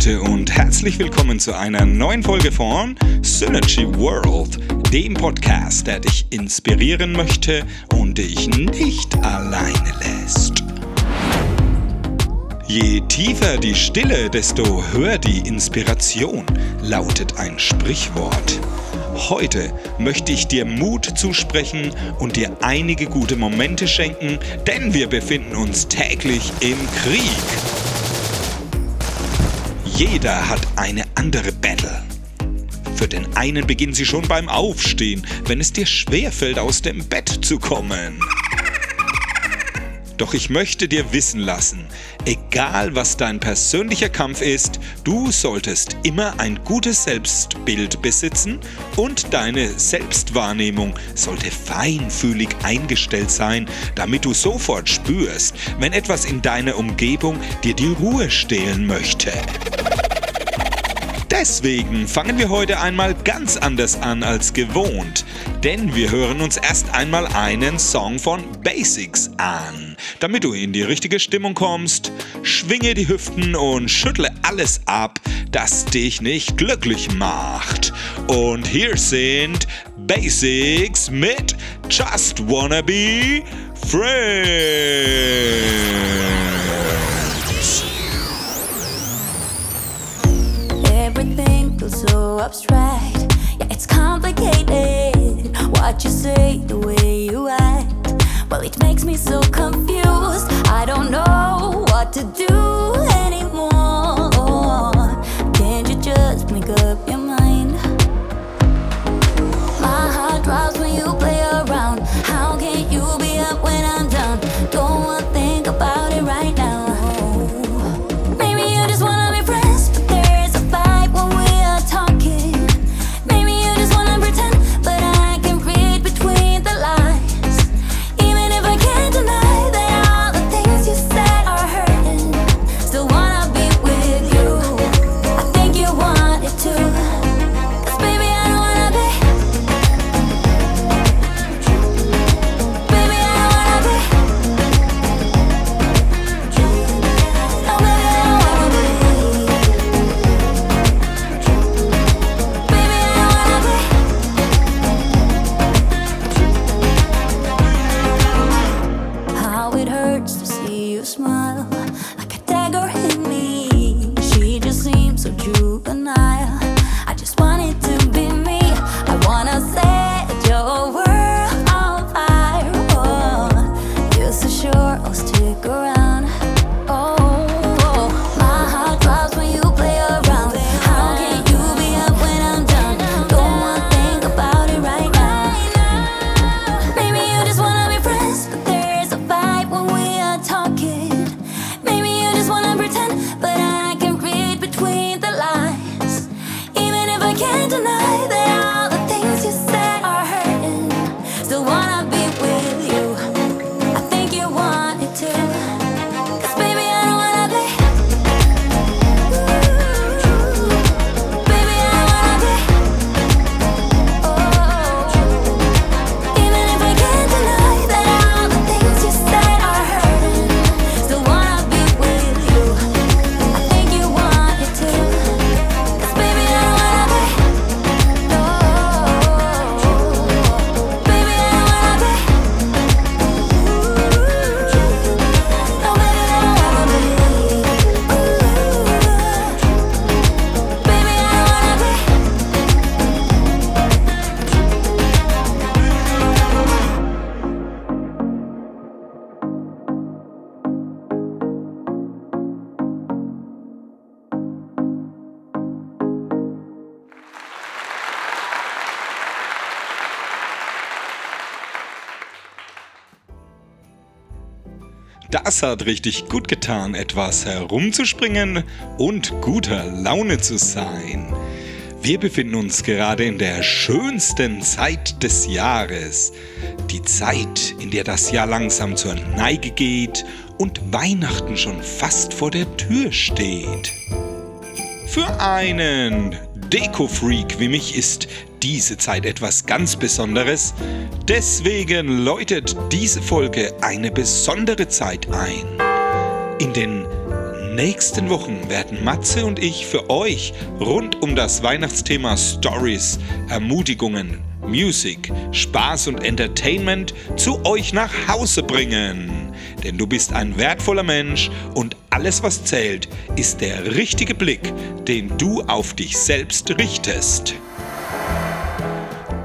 Leute und herzlich willkommen zu einer neuen Folge von Synergy World, dem Podcast, der dich inspirieren möchte und dich nicht alleine lässt. Je tiefer die Stille, desto höher die Inspiration, lautet ein Sprichwort. Heute möchte ich dir Mut zusprechen und dir einige gute Momente schenken, denn wir befinden uns täglich im Krieg. Jeder hat eine andere Battle. Für den einen beginnen sie schon beim Aufstehen, wenn es dir schwerfällt, aus dem Bett zu kommen. Doch ich möchte dir wissen lassen, egal was dein persönlicher Kampf ist, du solltest immer ein gutes Selbstbild besitzen und deine Selbstwahrnehmung sollte feinfühlig eingestellt sein, damit du sofort spürst, wenn etwas in deiner Umgebung dir die Ruhe stehlen möchte. Deswegen fangen wir heute einmal ganz anders an als gewohnt, denn wir hören uns erst einmal einen Song von Basics an. Damit du in die richtige Stimmung kommst, schwinge die Hüften und schüttle alles ab, das dich nicht glücklich macht. Und hier sind Basics mit Just Wanna Be Friends. so abstract. Yeah, it's complicated. What you say, the way you act. Well, it makes me so confused. I don't know what to do anymore. Can't you just make up your mind? Das hat richtig gut getan, etwas herumzuspringen und guter Laune zu sein. Wir befinden uns gerade in der schönsten Zeit des Jahres. Die Zeit, in der das Jahr langsam zur Neige geht und Weihnachten schon fast vor der Tür steht. Für einen Deko-Freak wie mich ist diese Zeit etwas ganz Besonderes. Deswegen läutet diese Folge eine besondere Zeit ein. In den nächsten Wochen werden Matze und ich für euch rund um das Weihnachtsthema Stories, Ermutigungen, Music, Spaß und Entertainment zu euch nach Hause bringen. Denn du bist ein wertvoller Mensch und alles, was zählt, ist der richtige Blick, den du auf dich selbst richtest.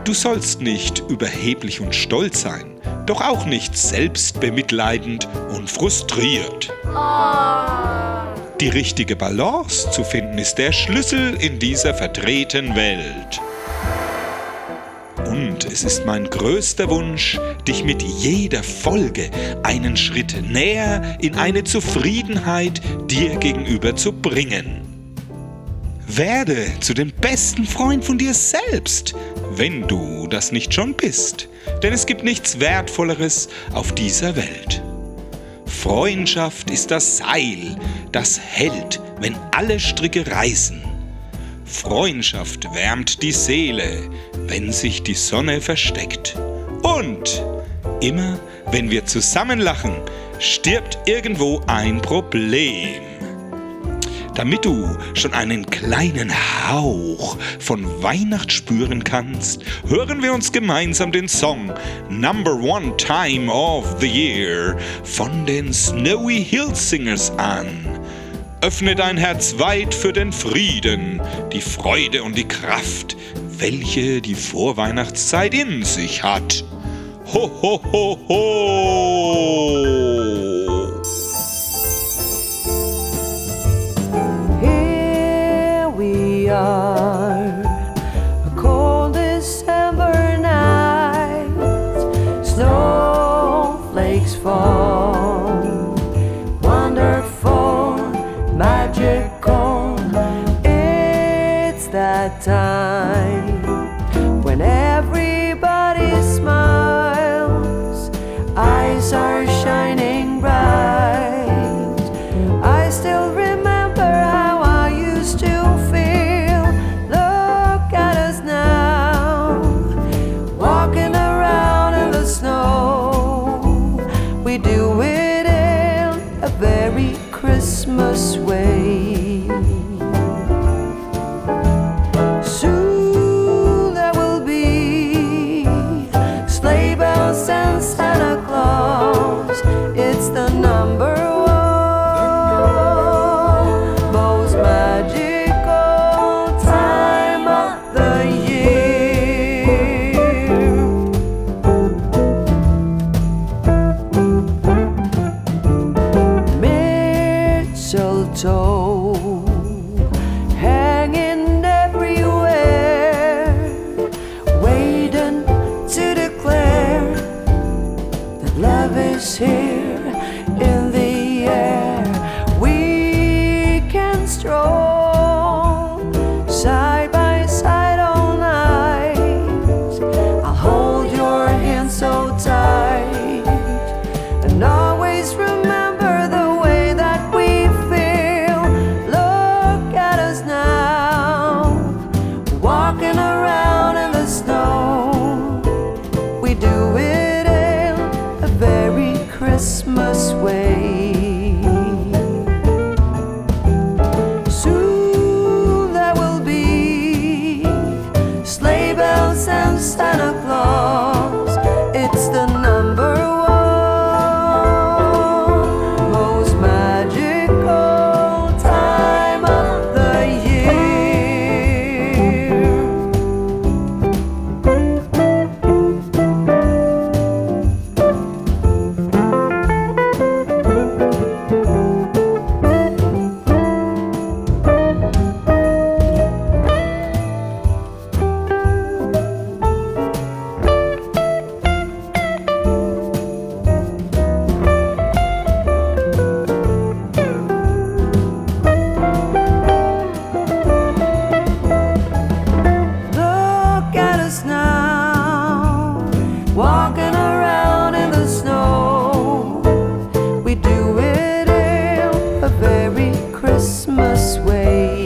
Du sollst nicht überheblich und stolz sein, doch auch nicht selbstbemitleidend und frustriert. Die richtige Balance zu finden ist der Schlüssel in dieser verdrehten Welt. Und es ist mein größter Wunsch, dich mit jeder Folge einen Schritt näher in eine Zufriedenheit dir gegenüber zu bringen. Werde zu dem besten Freund von dir selbst, wenn du das nicht schon bist, denn es gibt nichts Wertvolleres auf dieser Welt. Freundschaft ist das Seil, das hält, wenn alle Stricke reißen. Freundschaft wärmt die Seele, wenn sich die Sonne versteckt. Und immer, wenn wir zusammen lachen, stirbt irgendwo ein Problem. Damit du schon einen kleinen Hauch von Weihnacht spüren kannst, hören wir uns gemeinsam den Song Number One Time of the Year von den Snowy Hill Singers an. Öffne dein Herz weit für den Frieden, die Freude und die Kraft, welche die Vorweihnachtszeit in sich hat. Ho, ho, ho, ho! Here we are, a cold December night. Snowflakes fall, time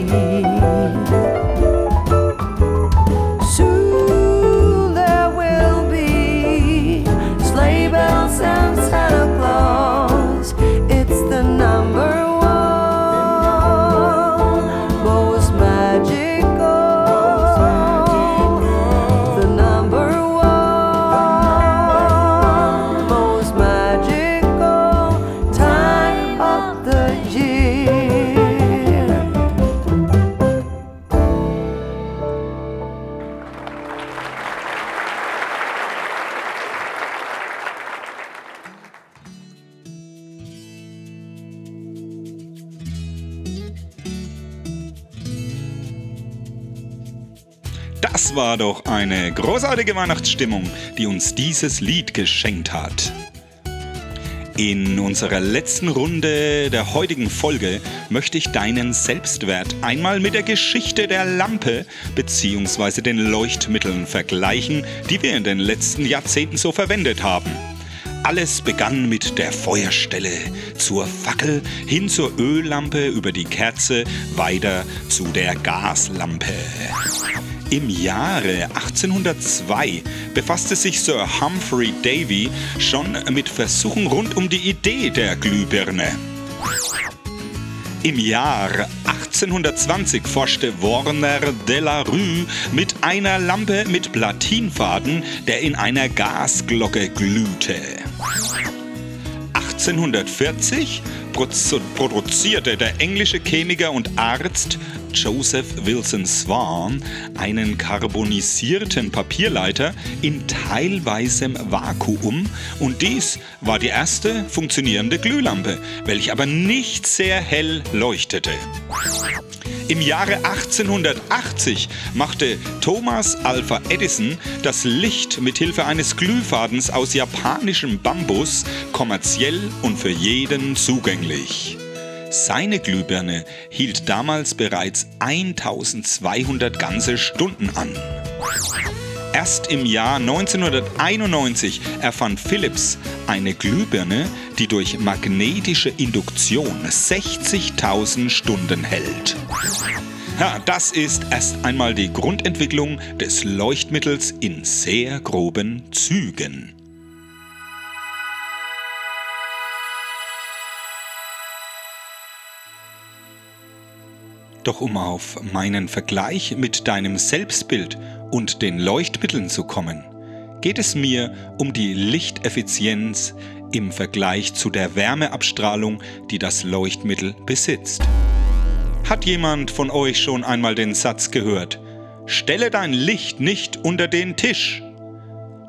你。Das war doch eine großartige Weihnachtsstimmung, die uns dieses Lied geschenkt hat. In unserer letzten Runde der heutigen Folge möchte ich deinen Selbstwert einmal mit der Geschichte der Lampe bzw. den Leuchtmitteln vergleichen, die wir in den letzten Jahrzehnten so verwendet haben. Alles begann mit der Feuerstelle, zur Fackel, hin zur Öllampe, über die Kerze, weiter zu der Gaslampe. Im Jahre 1802 befasste sich Sir Humphrey Davy schon mit Versuchen rund um die Idee der Glühbirne. Im Jahr 1820 forschte Warner de la Rue mit einer Lampe mit Platinfaden, der in einer Gasglocke glühte. 1840 produzierte der englische Chemiker und Arzt Joseph Wilson Swan einen karbonisierten Papierleiter in teilweisem Vakuum und dies war die erste funktionierende Glühlampe, welche aber nicht sehr hell leuchtete. Im Jahre 1880 machte Thomas Alpha Edison das Licht mit Hilfe eines Glühfadens aus japanischem Bambus kommerziell und für jeden zugänglich. Seine Glühbirne hielt damals bereits 1200 ganze Stunden an. Erst im Jahr 1991 erfand Philips eine Glühbirne, die durch magnetische Induktion 60.000 Stunden hält. Ja, das ist erst einmal die Grundentwicklung des Leuchtmittels in sehr groben Zügen. Doch um auf meinen Vergleich mit deinem Selbstbild und den Leuchtmitteln zu kommen, geht es mir um die Lichteffizienz im Vergleich zu der Wärmeabstrahlung, die das Leuchtmittel besitzt. Hat jemand von euch schon einmal den Satz gehört, stelle dein Licht nicht unter den Tisch?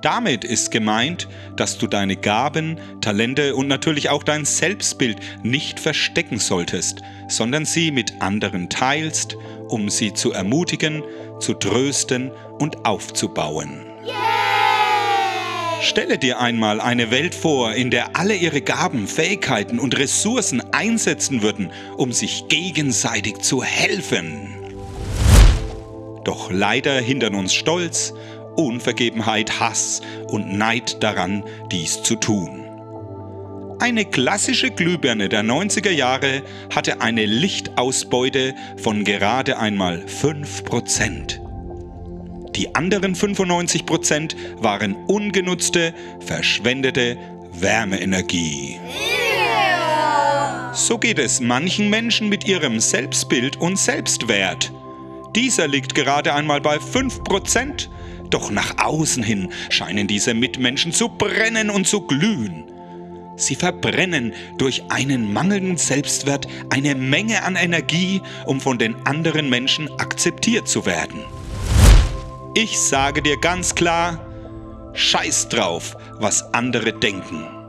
Damit ist gemeint, dass du deine Gaben, Talente und natürlich auch dein Selbstbild nicht verstecken solltest, sondern sie mit anderen teilst, um sie zu ermutigen, zu trösten und aufzubauen. Stelle dir einmal eine Welt vor, in der alle ihre Gaben, Fähigkeiten und Ressourcen einsetzen würden, um sich gegenseitig zu helfen. Doch leider hindern uns Stolz, Unvergebenheit, Hass und Neid daran, dies zu tun. Eine klassische Glühbirne der 90er Jahre hatte eine Lichtausbeute von gerade einmal 5%. Die anderen 95% waren ungenutzte, verschwendete Wärmeenergie. So geht es manchen Menschen mit ihrem Selbstbild und Selbstwert. Dieser liegt gerade einmal bei 5%, doch nach außen hin scheinen diese Mitmenschen zu brennen und zu glühen. Sie verbrennen durch einen mangelnden Selbstwert eine Menge an Energie, um von den anderen Menschen akzeptiert zu werden. Ich sage dir ganz klar, scheiß drauf, was andere denken.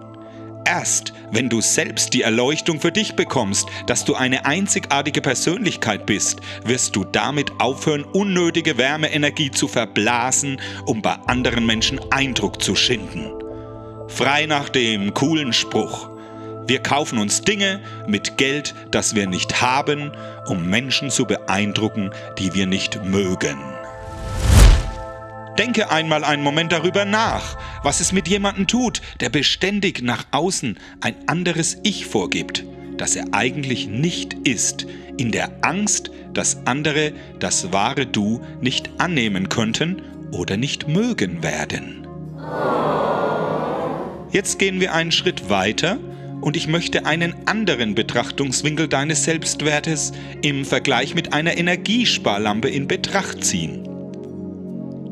Erst wenn du selbst die Erleuchtung für dich bekommst, dass du eine einzigartige Persönlichkeit bist, wirst du damit aufhören, unnötige Wärmeenergie zu verblasen, um bei anderen Menschen Eindruck zu schinden. Frei nach dem coolen Spruch. Wir kaufen uns Dinge mit Geld, das wir nicht haben, um Menschen zu beeindrucken, die wir nicht mögen. Denke einmal einen Moment darüber nach, was es mit jemandem tut, der beständig nach außen ein anderes Ich vorgibt, das er eigentlich nicht ist, in der Angst, dass andere das wahre Du nicht annehmen könnten oder nicht mögen werden. Jetzt gehen wir einen Schritt weiter und ich möchte einen anderen Betrachtungswinkel deines Selbstwertes im Vergleich mit einer Energiesparlampe in Betracht ziehen.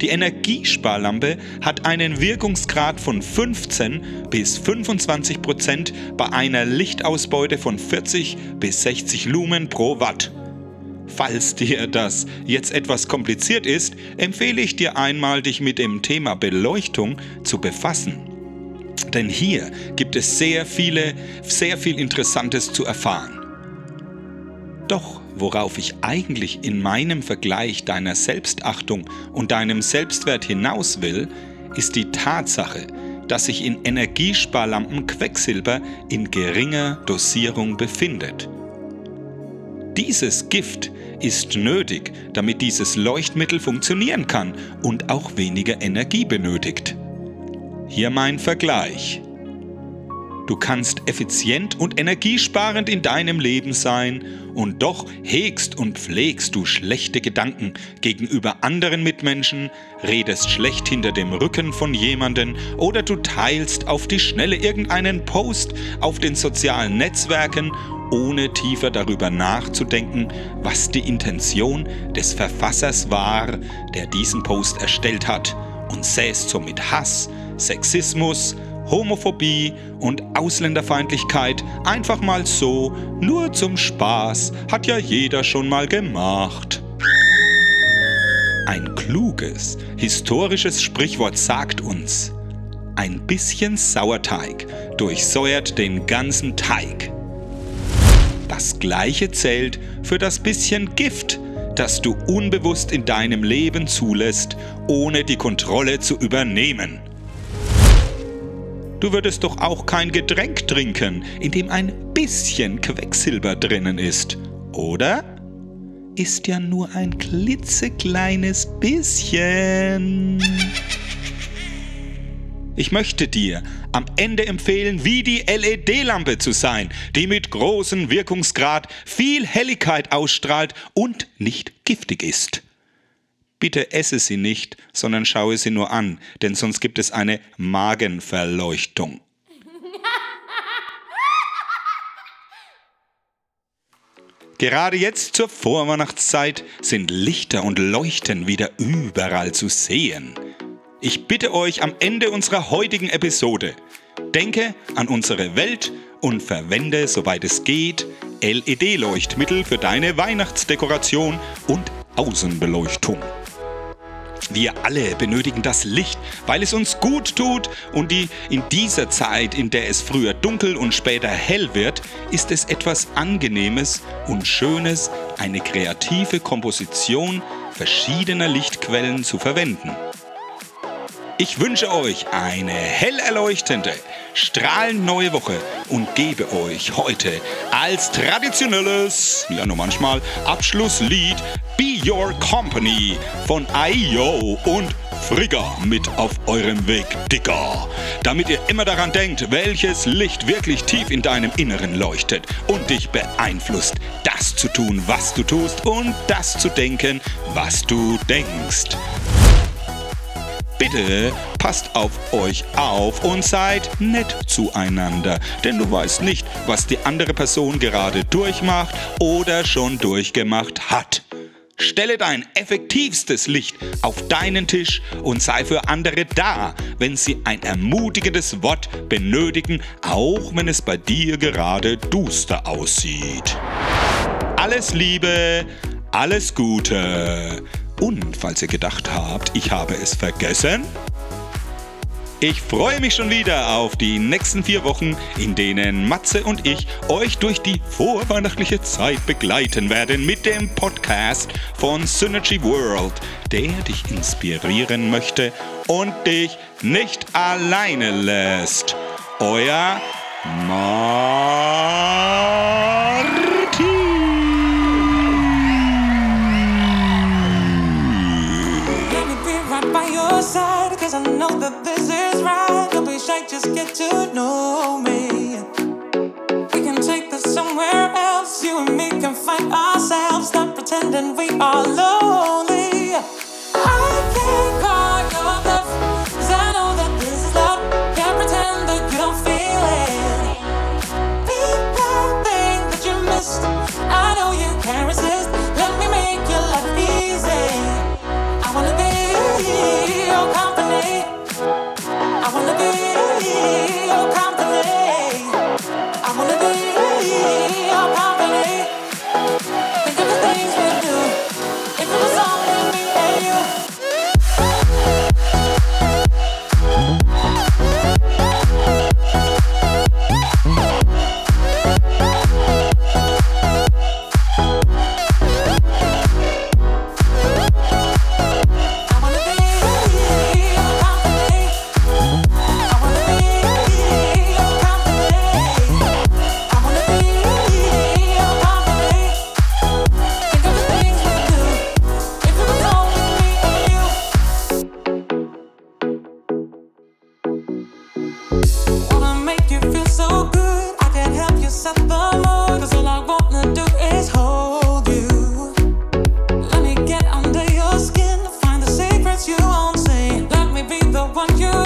Die Energiesparlampe hat einen Wirkungsgrad von 15 bis 25 Prozent bei einer Lichtausbeute von 40 bis 60 Lumen pro Watt. Falls dir das jetzt etwas kompliziert ist, empfehle ich dir einmal, dich mit dem Thema Beleuchtung zu befassen. Denn hier gibt es sehr viele, sehr viel Interessantes zu erfahren. Doch worauf ich eigentlich in meinem Vergleich deiner Selbstachtung und deinem Selbstwert hinaus will, ist die Tatsache, dass sich in Energiesparlampen Quecksilber in geringer Dosierung befindet. Dieses Gift ist nötig, damit dieses Leuchtmittel funktionieren kann und auch weniger Energie benötigt. Hier mein Vergleich. Du kannst effizient und energiesparend in deinem Leben sein und doch hegst und pflegst du schlechte Gedanken gegenüber anderen Mitmenschen, redest schlecht hinter dem Rücken von jemanden oder du teilst auf die Schnelle irgendeinen Post auf den sozialen Netzwerken, ohne tiefer darüber nachzudenken, was die Intention des Verfassers war, der diesen Post erstellt hat, und säst somit Hass, Sexismus, Homophobie und Ausländerfeindlichkeit einfach mal so, nur zum Spaß, hat ja jeder schon mal gemacht. Ein kluges, historisches Sprichwort sagt uns, ein bisschen Sauerteig durchsäuert den ganzen Teig. Das gleiche zählt für das bisschen Gift, das du unbewusst in deinem Leben zulässt, ohne die Kontrolle zu übernehmen. Du würdest doch auch kein Getränk trinken, in dem ein bisschen Quecksilber drinnen ist, oder? Ist ja nur ein klitzekleines bisschen. Ich möchte dir am Ende empfehlen, wie die LED-Lampe zu sein, die mit großem Wirkungsgrad viel Helligkeit ausstrahlt und nicht giftig ist. Bitte esse sie nicht, sondern schaue sie nur an, denn sonst gibt es eine Magenverleuchtung. Gerade jetzt zur Vorweihnachtszeit sind Lichter und Leuchten wieder überall zu sehen. Ich bitte euch am Ende unserer heutigen Episode, denke an unsere Welt und verwende, soweit es geht, LED-Leuchtmittel für deine Weihnachtsdekoration und Außenbeleuchtung. Wir alle benötigen das Licht, weil es uns gut tut und die, in dieser Zeit, in der es früher dunkel und später hell wird, ist es etwas Angenehmes und Schönes, eine kreative Komposition verschiedener Lichtquellen zu verwenden. Ich wünsche euch eine hell erleuchtende, strahlend neue Woche und gebe euch heute als traditionelles, ja nur manchmal, Abschlusslied Be Your Company von IO und Frigga mit auf eurem Weg, Dicker. Damit ihr immer daran denkt, welches Licht wirklich tief in deinem Inneren leuchtet und dich beeinflusst, das zu tun, was du tust und das zu denken, was du denkst. Bitte passt auf euch auf und seid nett zueinander, denn du weißt nicht, was die andere Person gerade durchmacht oder schon durchgemacht hat. Stelle dein effektivstes Licht auf deinen Tisch und sei für andere da, wenn sie ein ermutigendes Wort benötigen, auch wenn es bei dir gerade duster aussieht. Alles Liebe, alles Gute. Und falls ihr gedacht habt, ich habe es vergessen, ich freue mich schon wieder auf die nächsten vier Wochen, in denen Matze und ich euch durch die vorweihnachtliche Zeit begleiten werden mit dem Podcast von Synergy World, der dich inspirieren möchte und dich nicht alleine lässt. Euer Martin. Know that this is right. Don't be shy, just get to know me. Want you.